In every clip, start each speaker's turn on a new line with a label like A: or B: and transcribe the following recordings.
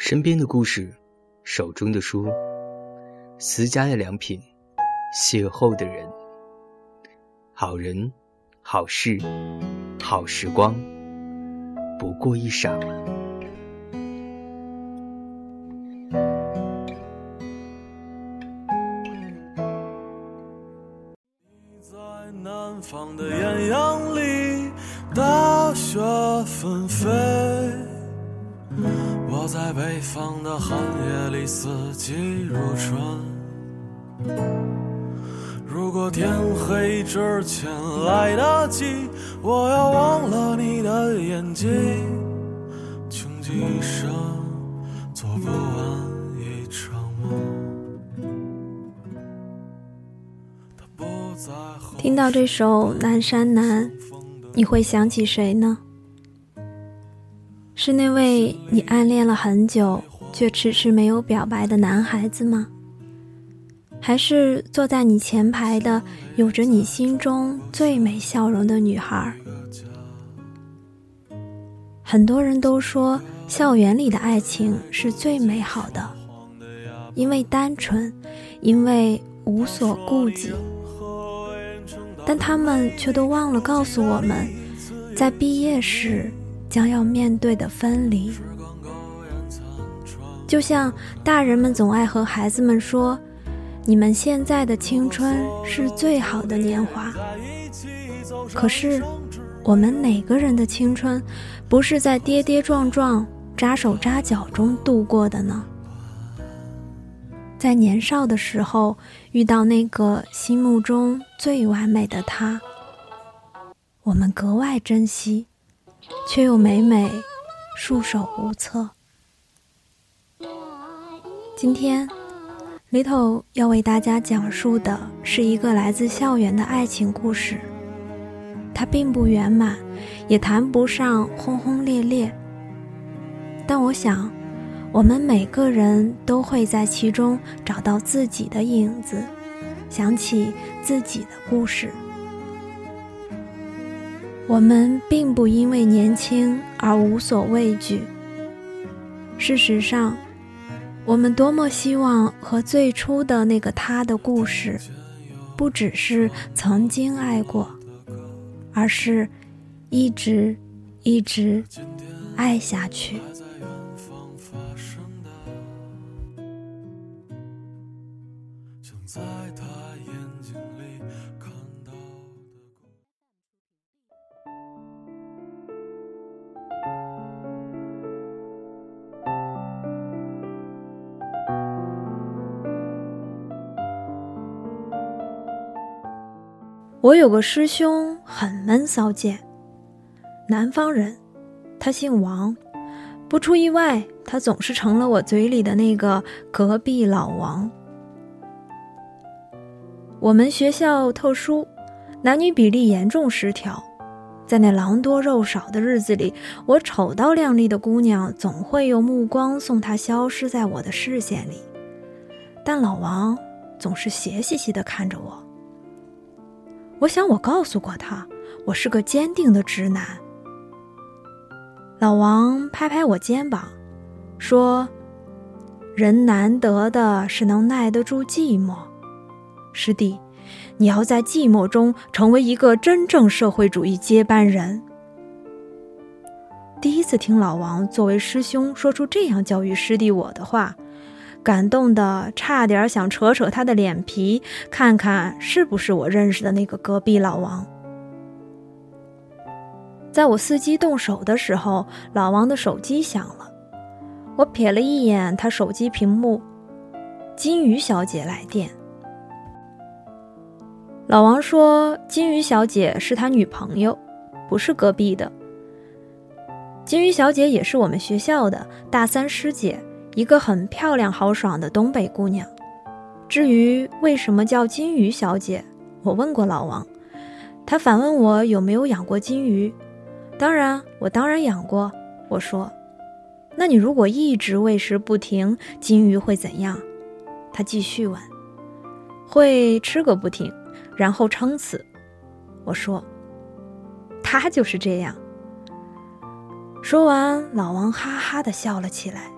A: 身边的故事，手中的书，私家的良品，邂逅的人，好人，好事，好时光，不过一晌。
B: 里，四季如春。如果天黑之前来得及，我要忘了你的眼睛，穷极一生做不完一场梦。
C: 听到这首《南山南》，你会想起谁呢？是那位你暗恋了很久却迟迟没有表白的男孩子吗？还是坐在你前排的有着你心中最美笑容的女孩？很多人都说，校园里的爱情是最美好的，因为单纯，因为无所顾忌。但他们却都忘了告诉我们，在毕业时将要面对的分离。就像大人们总爱和孩子们说：“你们现在的青春是最好的年华。”可是，我们哪个人的青春，不是在跌跌撞撞、扎手扎脚中度过的呢？在年少的时候遇到那个心目中最完美的他，我们格外珍惜，却又每每束手无策。今天，Little 要为大家讲述的是一个来自校园的爱情故事。它并不圆满，也谈不上轰轰烈烈，但我想。我们每个人都会在其中找到自己的影子，想起自己的故事。我们并不因为年轻而无所畏惧。事实上，我们多么希望和最初的那个他的故事，不只是曾经爱过，而是一直一直爱下去。我有个师兄很闷骚贱，南方人，他姓王，不出意外，他总是成了我嘴里的那个隔壁老王。我们学校特殊，男女比例严重失调，在那狼多肉少的日子里，我丑到靓丽的姑娘总会用目光送她消失在我的视线里，但老王总是斜兮兮地看着我。我想我告诉过他，我是个坚定的直男。老王拍拍我肩膀，说：“人难得的是能耐得住寂寞。”师弟，你要在寂寞中成为一个真正社会主义接班人。第一次听老王作为师兄说出这样教育师弟我的话，感动的差点想扯扯他的脸皮，看看是不是我认识的那个隔壁老王。在我伺机动手的时候，老王的手机响了，我瞥了一眼他手机屏幕，金鱼小姐来电。老王说：“金鱼小姐是他女朋友，不是隔壁的。金鱼小姐也是我们学校的大三师姐，一个很漂亮豪爽的东北姑娘。至于为什么叫金鱼小姐，我问过老王，他反问我有没有养过金鱼。当然，我当然养过。我说，那你如果一直喂食不停，金鱼会怎样？他继续问，会吃个不停。”然后撑死，我说，他就是这样。说完，老王哈哈的笑了起来。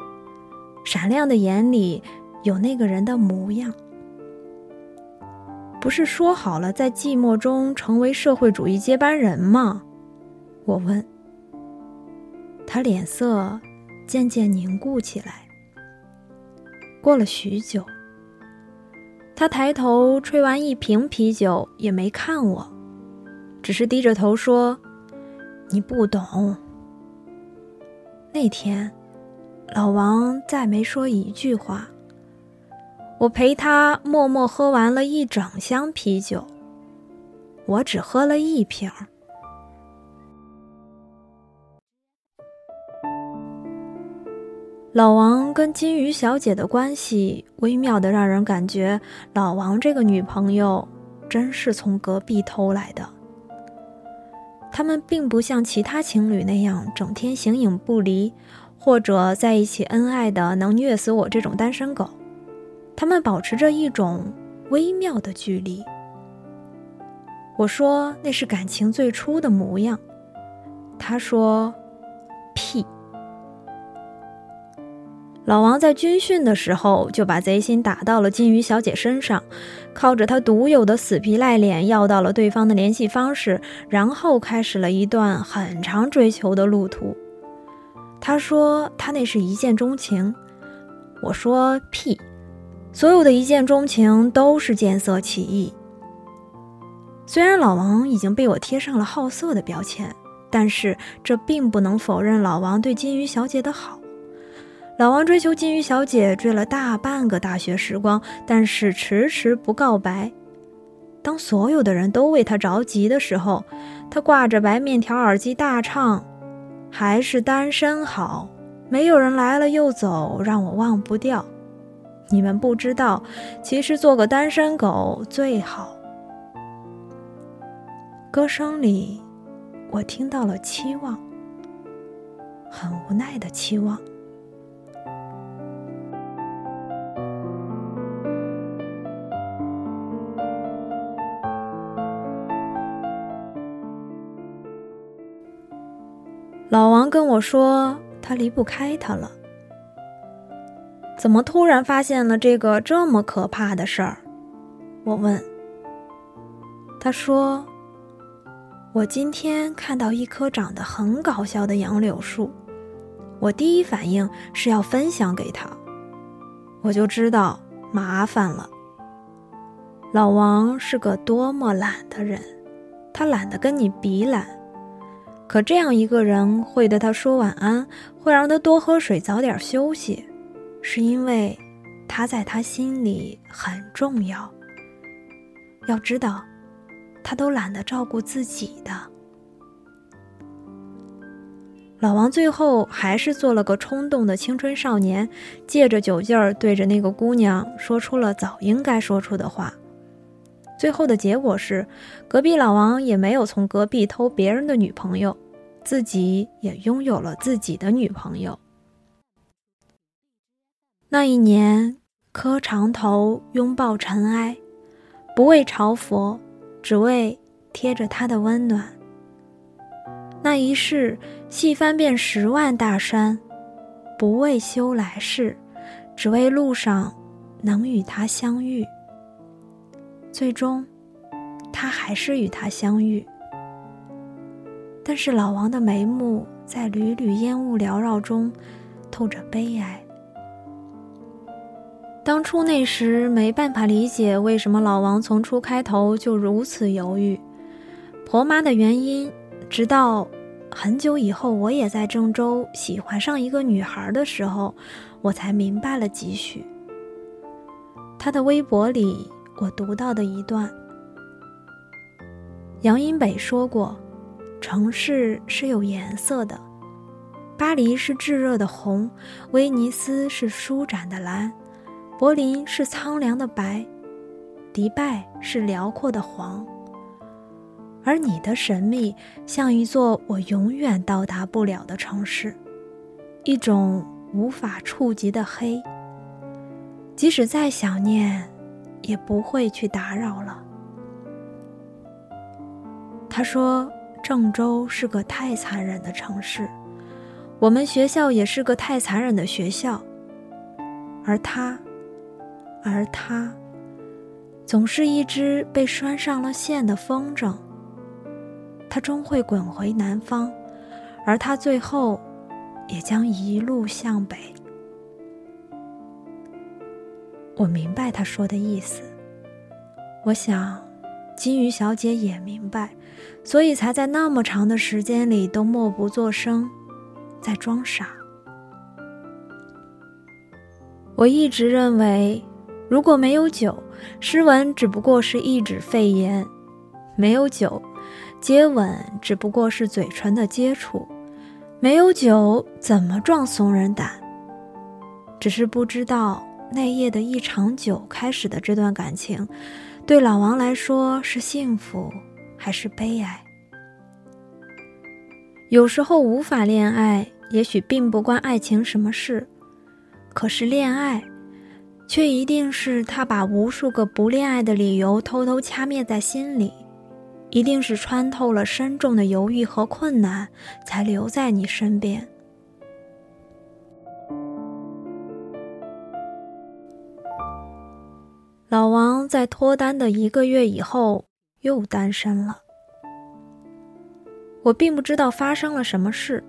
C: 闪亮的眼里有那个人的模样。不是说好了在寂寞中成为社会主义接班人吗？我问。他脸色渐渐凝固起来。过了许久，他抬头吹完一瓶啤酒，也没看我，只是低着头说：“你不懂。”那天，老王再没说一句话。我陪他默默喝完了一整箱啤酒，我只喝了一瓶。老王跟金鱼小姐的关系微妙的让人感觉，老王这个女朋友真是从隔壁偷来的。他们并不像其他情侣那样整天形影不离，或者在一起恩爱的能虐死我这种单身狗。他们保持着一种微妙的距离。我说那是感情最初的模样。他说：“屁。”老王在军训的时候就把贼心打到了金鱼小姐身上，靠着他独有的死皮赖脸要到了对方的联系方式，然后开始了一段很长追求的路途。他说他那是一见钟情。我说屁。所有的一见钟情都是见色起意。虽然老王已经被我贴上了好色的标签，但是这并不能否认老王对金鱼小姐的好。老王追求金鱼小姐追了大半个大学时光，但是迟迟不告白。当所有的人都为他着急的时候，他挂着白面条耳机大唱：“还是单身好，没有人来了又走，让我忘不掉。”你们不知道，其实做个单身狗最好。歌声里，我听到了期望，很无奈的期望。老王跟我说，他离不开他了。怎么突然发现了这个这么可怕的事儿？我问。他说：“我今天看到一棵长得很搞笑的杨柳树，我第一反应是要分享给他，我就知道麻烦了。老王是个多么懒的人，他懒得跟你比懒，可这样一个人会对他说晚安，会让他多喝水，早点休息。”是因为他在他心里很重要。要知道，他都懒得照顾自己的。老王最后还是做了个冲动的青春少年，借着酒劲儿对着那个姑娘说出了早应该说出的话。最后的结果是，隔壁老王也没有从隔壁偷别人的女朋友，自己也拥有了自己的女朋友。那一年，磕长头，拥抱尘埃，不为朝佛，只为贴着他的温暖。那一世，细翻遍十万大山，不为修来世，只为路上能与他相遇。最终，他还是与他相遇。但是老王的眉目在缕缕烟雾缭绕中，透着悲哀。当初那时没办法理解为什么老王从初开头就如此犹豫，婆妈的原因，直到很久以后我也在郑州喜欢上一个女孩的时候，我才明白了几许。他的微博里我读到的一段，杨荫北说过，城市是有颜色的，巴黎是炙热的红，威尼斯是舒展的蓝。柏林是苍凉的白，迪拜是辽阔的黄，而你的神秘像一座我永远到达不了的城市，一种无法触及的黑。即使再想念，也不会去打扰了。他说：“郑州是个太残忍的城市，我们学校也是个太残忍的学校。”而他，而他，总是一只被拴上了线的风筝。它终会滚回南方，而他最后也将一路向北。我明白他说的意思。我想，金鱼小姐也明白，所以才在那么长的时间里都默不作声，在装傻。我一直认为，如果没有酒，诗文只不过是一纸肺炎；没有酒。接吻只不过是嘴唇的接触，没有酒怎么壮怂人胆？只是不知道那夜的一场酒开始的这段感情，对老王来说是幸福还是悲哀？有时候无法恋爱，也许并不关爱情什么事，可是恋爱，却一定是他把无数个不恋爱的理由偷偷掐灭在心里。一定是穿透了深重的犹豫和困难，才留在你身边。老王在脱单的一个月以后又单身了。我并不知道发生了什么事，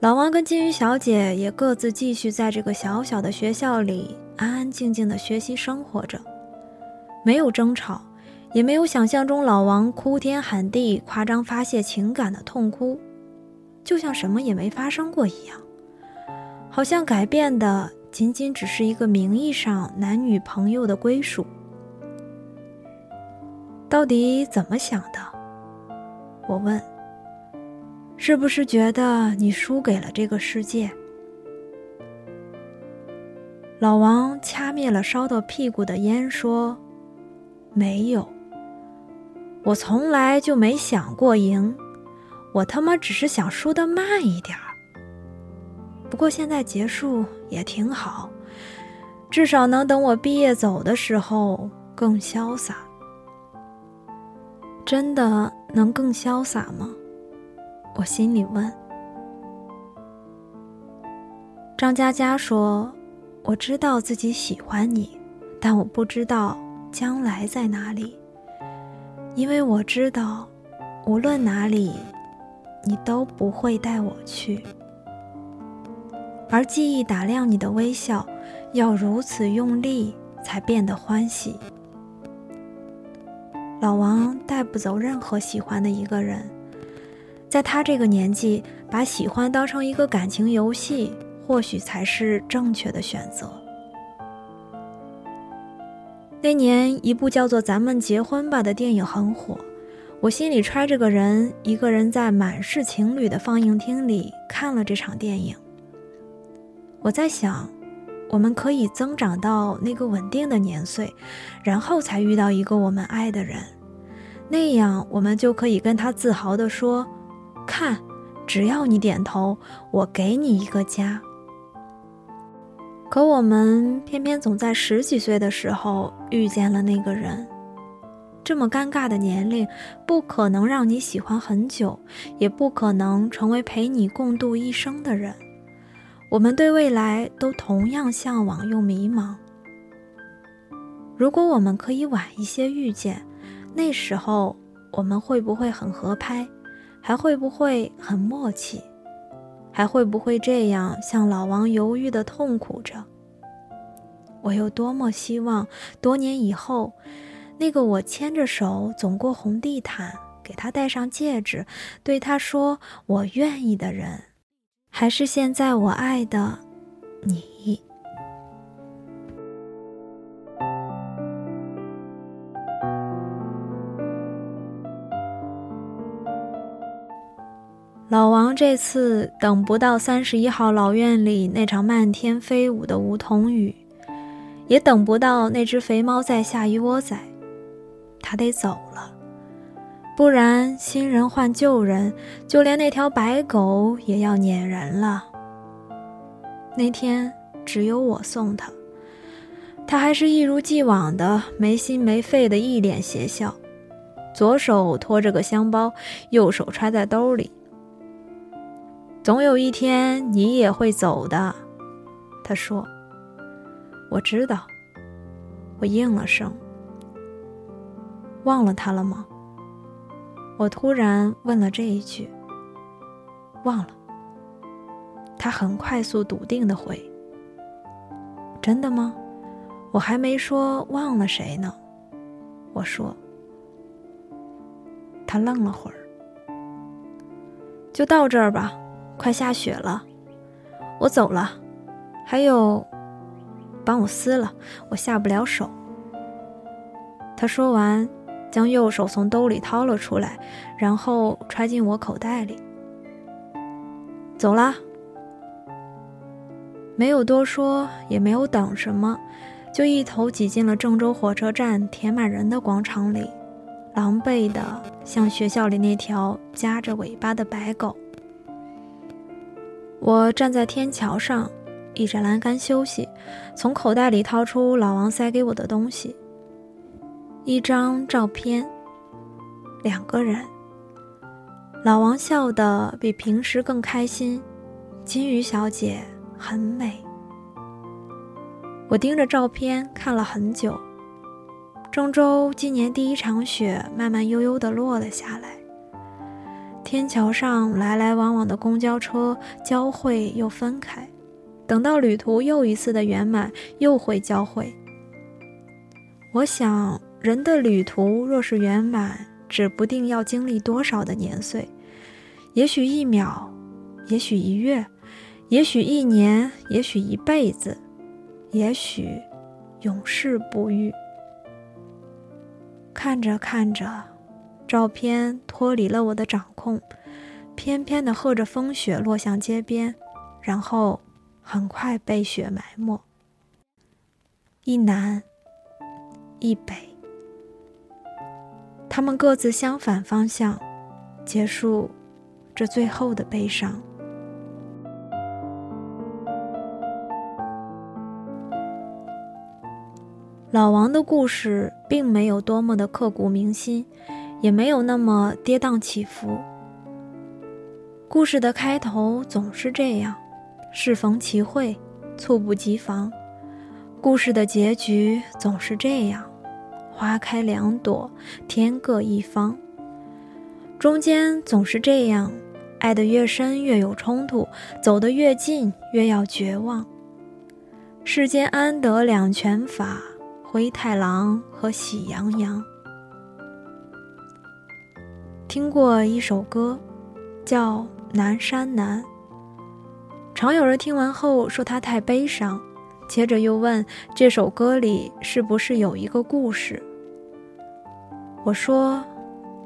C: 老王跟金鱼小姐也各自继续在这个小小的学校里安安静静的学习生活着，没有争吵。也没有想象中老王哭天喊地、夸张发泄情感的痛哭，就像什么也没发生过一样。好像改变的仅仅只是一个名义上男女朋友的归属。到底怎么想的？我问。是不是觉得你输给了这个世界？老王掐灭了烧到屁股的烟，说：“没有。”我从来就没想过赢，我他妈只是想输的慢一点儿。不过现在结束也挺好，至少能等我毕业走的时候更潇洒。真的能更潇洒吗？我心里问。张嘉佳说：“我知道自己喜欢你，但我不知道将来在哪里。”因为我知道，无论哪里，你都不会带我去。而记忆打量你的微笑，要如此用力才变得欢喜。老王带不走任何喜欢的一个人，在他这个年纪，把喜欢当成一个感情游戏，或许才是正确的选择。那年，一部叫做《咱们结婚吧》的电影很火，我心里揣着个人，一个人在满是情侣的放映厅里看了这场电影。我在想，我们可以增长到那个稳定的年岁，然后才遇到一个我们爱的人，那样我们就可以跟他自豪地说：“看，只要你点头，我给你一个家。”可我们偏偏总在十几岁的时候遇见了那个人，这么尴尬的年龄，不可能让你喜欢很久，也不可能成为陪你共度一生的人。我们对未来都同样向往又迷茫。如果我们可以晚一些遇见，那时候我们会不会很合拍，还会不会很默契？还会不会这样像老王犹豫的痛苦着？我又多么希望多年以后，那个我牵着手走过红地毯，给他戴上戒指，对他说“我愿意”的人，还是现在我爱的你。老王这次等不到三十一号老院里那场漫天飞舞的梧桐雨，也等不到那只肥猫在下一窝崽，他得走了，不然新人换旧人，就连那条白狗也要撵人了。那天只有我送他，他还是一如既往的没心没肺的一脸邪笑，左手托着个香包，右手揣在兜里。总有一天你也会走的，他说。我知道。我应了声。忘了他了吗？我突然问了这一句。忘了。他很快速、笃定的回：“真的吗？我还没说忘了谁呢。”我说。他愣了会儿。就到这儿吧，快下雪了，我走了。还有，帮我撕了，我下不了手。他说完，将右手从兜里掏了出来，然后揣进我口袋里。走啦。没有多说，也没有等什么，就一头挤进了郑州火车站填满人的广场里，狼狈的像学校里那条夹着尾巴的白狗。我站在天桥上，倚着栏杆休息，从口袋里掏出老王塞给我的东西——一张照片，两个人。老王笑得比平时更开心，金鱼小姐。很美。我盯着照片看了很久。郑州今年第一场雪慢慢悠悠地落了下来。天桥上来来往往的公交车交汇又分开，等到旅途又一次的圆满，又会交汇。我想，人的旅途若是圆满，指不定要经历多少的年岁，也许一秒，也许一月。也许一年，也许一辈子，也许永世不遇。看着看着，照片脱离了我的掌控，翩翩的和着风雪落向街边，然后很快被雪埋没。一南一北，他们各自相反方向，结束这最后的悲伤。老王的故事并没有多么的刻骨铭心，也没有那么跌宕起伏。故事的开头总是这样，适逢其会，猝不及防；故事的结局总是这样，花开两朵，天各一方。中间总是这样，爱得越深越有冲突，走得越近越要绝望。世间安得两全法？灰太狼和喜羊羊。听过一首歌，叫《南山南》。常有人听完后说它太悲伤，接着又问这首歌里是不是有一个故事。我说，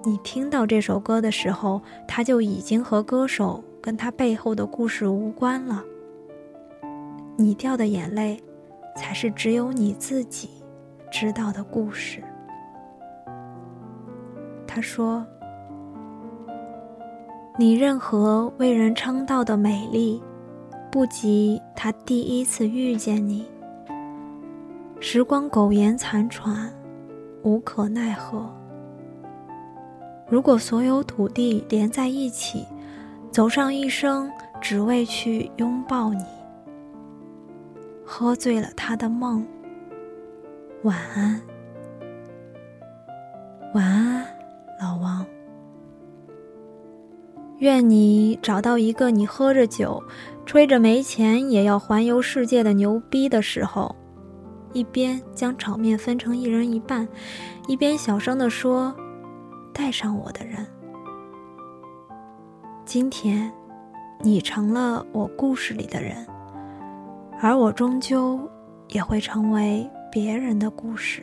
C: 你听到这首歌的时候，它就已经和歌手跟他背后的故事无关了。你掉的眼泪，才是只有你自己。知道的故事。他说：“你任何为人称道的美丽，不及他第一次遇见你。时光苟延残喘，无可奈何。如果所有土地连在一起，走上一生，只为去拥抱你，喝醉了他的梦。”晚安，晚安，老王。愿你找到一个你喝着酒、吹着没钱也要环游世界的牛逼的时候，一边将炒面分成一人一半，一边小声地说：“带上我的人。”今天，你成了我故事里的人，而我终究也会成为。别人的故事。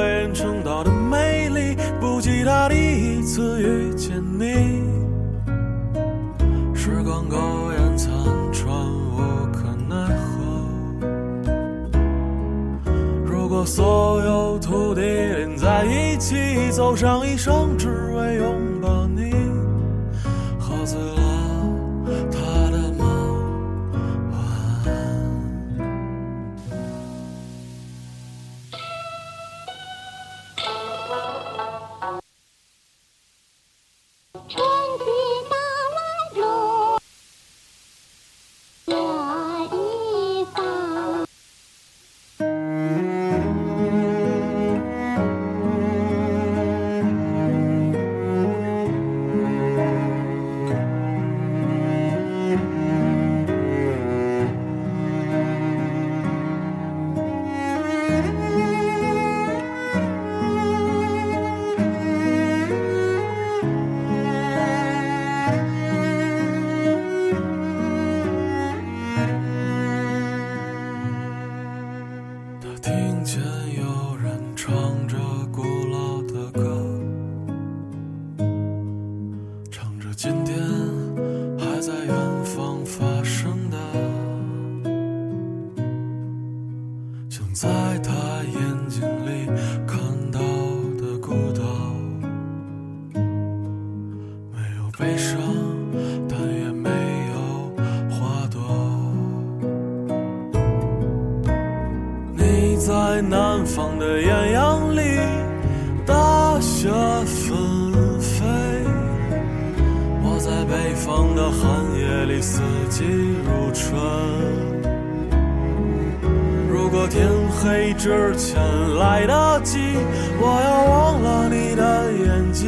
B: 次遇见你。时光苟延残喘，无可奈何。如果所有土地连在一起，走上一生，